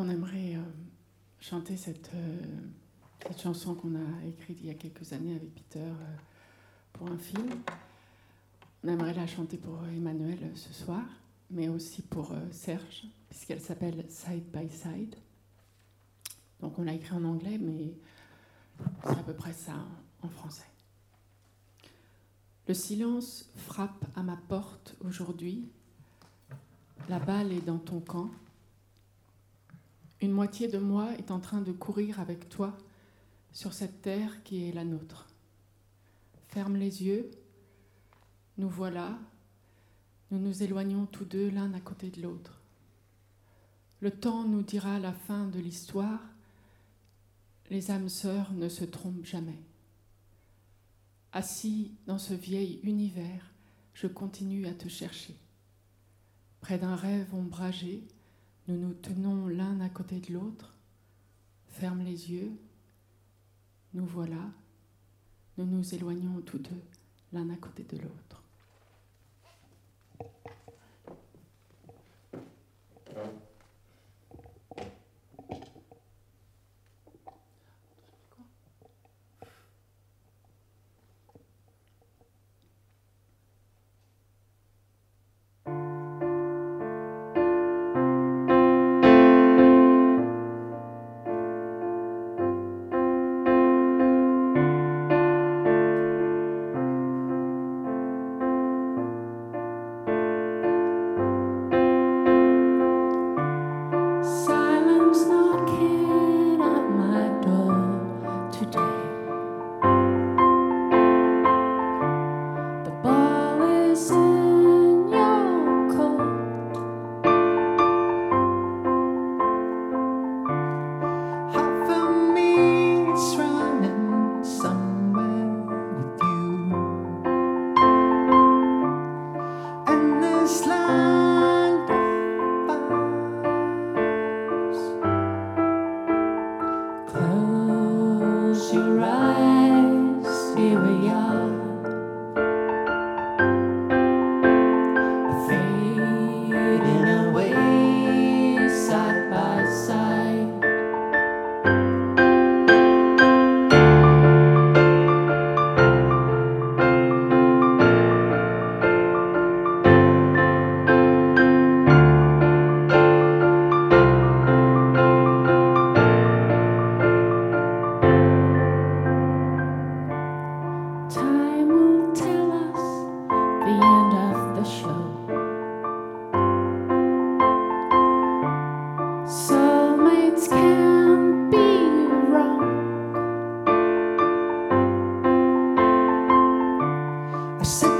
on aimerait euh, chanter cette, euh, cette chanson qu'on a écrite il y a quelques années avec Peter euh, pour un film. On aimerait la chanter pour Emmanuel ce soir, mais aussi pour Serge, puisqu'elle s'appelle Side by Side. Donc on l'a écrit en anglais, mais c'est à peu près ça en français. Le silence frappe à ma porte aujourd'hui. La balle est dans ton camp. Une moitié de moi est en train de courir avec toi sur cette terre qui est la nôtre. Ferme les yeux, nous voilà, nous nous éloignons tous deux l'un à côté de l'autre. Le temps nous dira la fin de l'histoire, les âmes sœurs ne se trompent jamais. Assis dans ce vieil univers, je continue à te chercher. Près d'un rêve ombragé, nous nous tenons l'un à côté de l'autre. Ferme les yeux. Nous voilà. Nous nous éloignons tous deux l'un à côté de l'autre. I said.